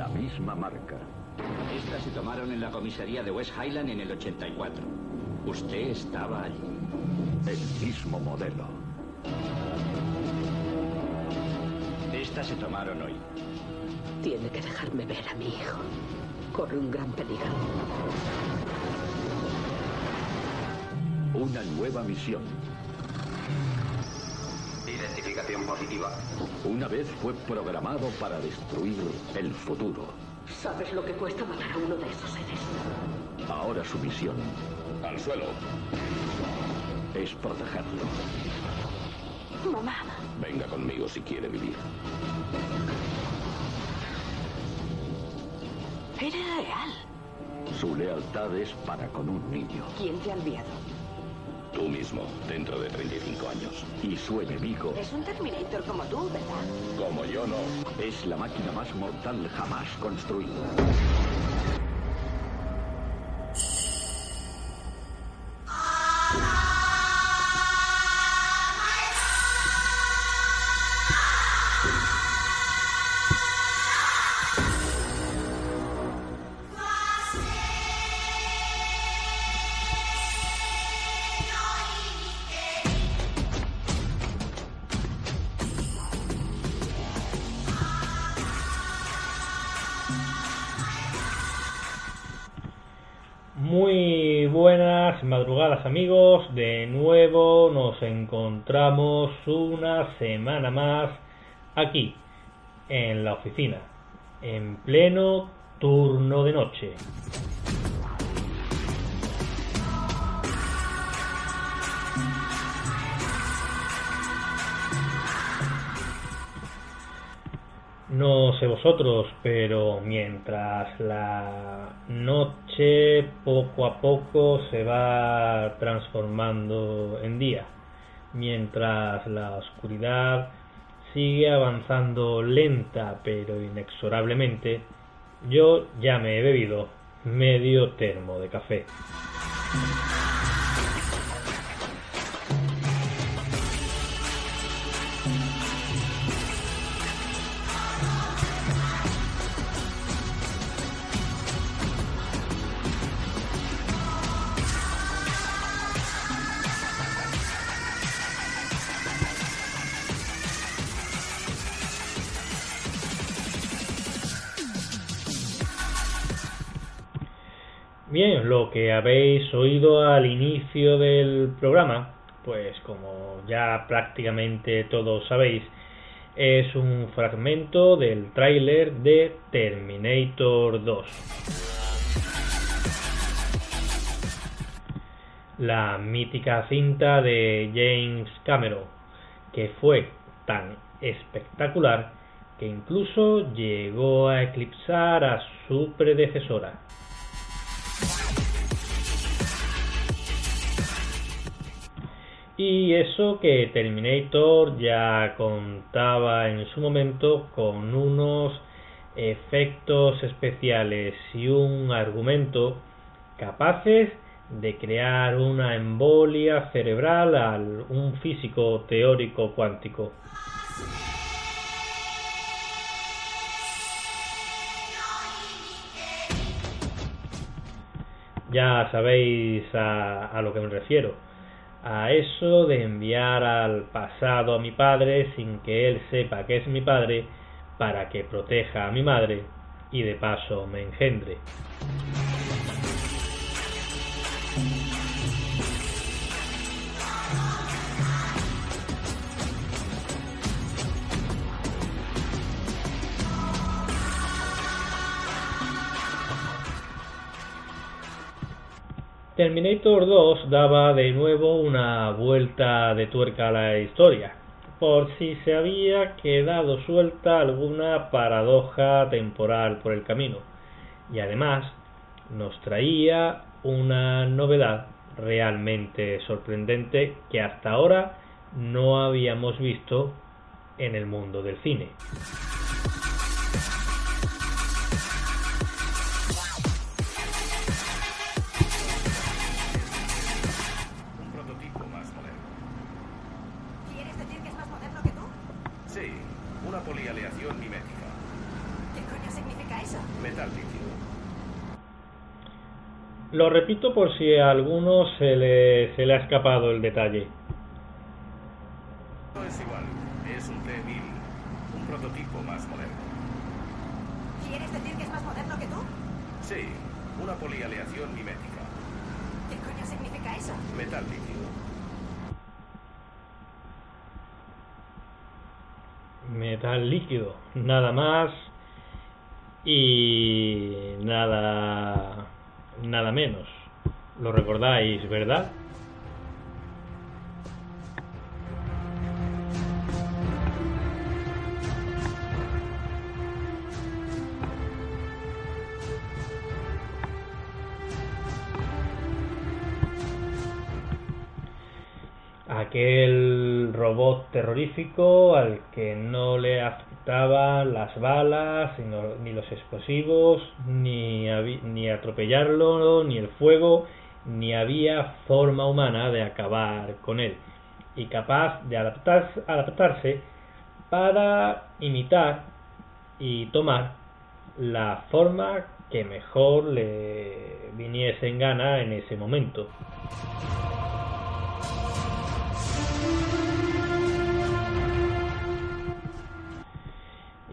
La misma marca. Estas se tomaron en la comisaría de West Highland en el 84. Usted estaba allí. El mismo modelo. Estas se tomaron hoy. Tiene que dejarme ver a mi hijo. Corre un gran peligro. Una nueva misión. Positiva. Una vez fue programado para destruir el futuro. ¿Sabes lo que cuesta matar a uno de esos seres? Ahora su misión Al suelo. es protegerlo. Mamá, Venga conmigo si quiere vivir. eres real. Su lealtad es para con un niño. ¿Quién te ha enviado? Tú mismo, dentro de 35 años. Y su enemigo, Es un Terminator como tú, ¿verdad? como yo no, es la máquina más mortal jamás construida. Madrugadas amigos, de nuevo nos encontramos una semana más aquí, en la oficina, en pleno turno de noche. No sé vosotros, pero mientras la noche poco a poco se va transformando en día, mientras la oscuridad sigue avanzando lenta pero inexorablemente, yo ya me he bebido medio termo de café. Bien, lo que habéis oído al inicio del programa, pues como ya prácticamente todos sabéis, es un fragmento del tráiler de Terminator 2. La mítica cinta de James Cameron, que fue tan espectacular que incluso llegó a eclipsar a su predecesora. Y eso que Terminator ya contaba en su momento con unos efectos especiales y un argumento capaces de crear una embolia cerebral a un físico teórico cuántico. Ya sabéis a, a lo que me refiero a eso de enviar al pasado a mi padre sin que él sepa que es mi padre para que proteja a mi madre y de paso me engendre. Terminator 2 daba de nuevo una vuelta de tuerca a la historia, por si se había quedado suelta alguna paradoja temporal por el camino, y además nos traía una novedad realmente sorprendente que hasta ahora no habíamos visto en el mundo del cine. Lo repito por si a alguno se le, se le ha escapado el detalle. No es igual. Es un T-1000. Un prototipo más moderno. ¿Quieres decir que es más moderno que tú? Sí, una polialeación mimética. ¿Qué coño significa eso? Metal líquido. Metal líquido, nada más y nada nada menos. Lo recordáis, ¿verdad? Aquel robot terrorífico al que no le afectaban las balas, ni los explosivos, ni atropellarlo, ni el fuego, ni había forma humana de acabar con él, y capaz de adaptarse, adaptarse para imitar y tomar la forma que mejor le viniese en gana en ese momento.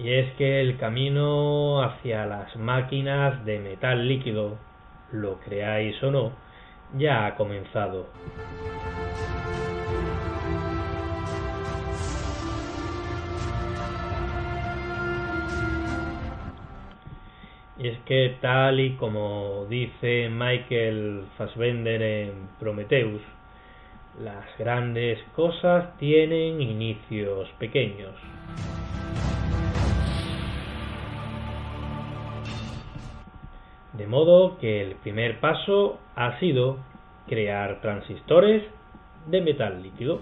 Y es que el camino hacia las máquinas de metal líquido, lo creáis o no, ya ha comenzado. Y es que tal y como dice Michael Fassbender en Prometheus, las grandes cosas tienen inicios pequeños. De modo que el primer paso ha sido crear transistores de metal líquido.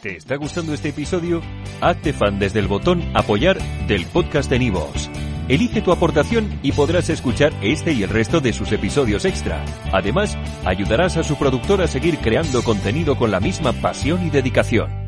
¿Te está gustando este episodio? Hazte fan desde el botón Apoyar del podcast de Nivos. Elige tu aportación y podrás escuchar este y el resto de sus episodios extra. Además, ayudarás a su productor a seguir creando contenido con la misma pasión y dedicación.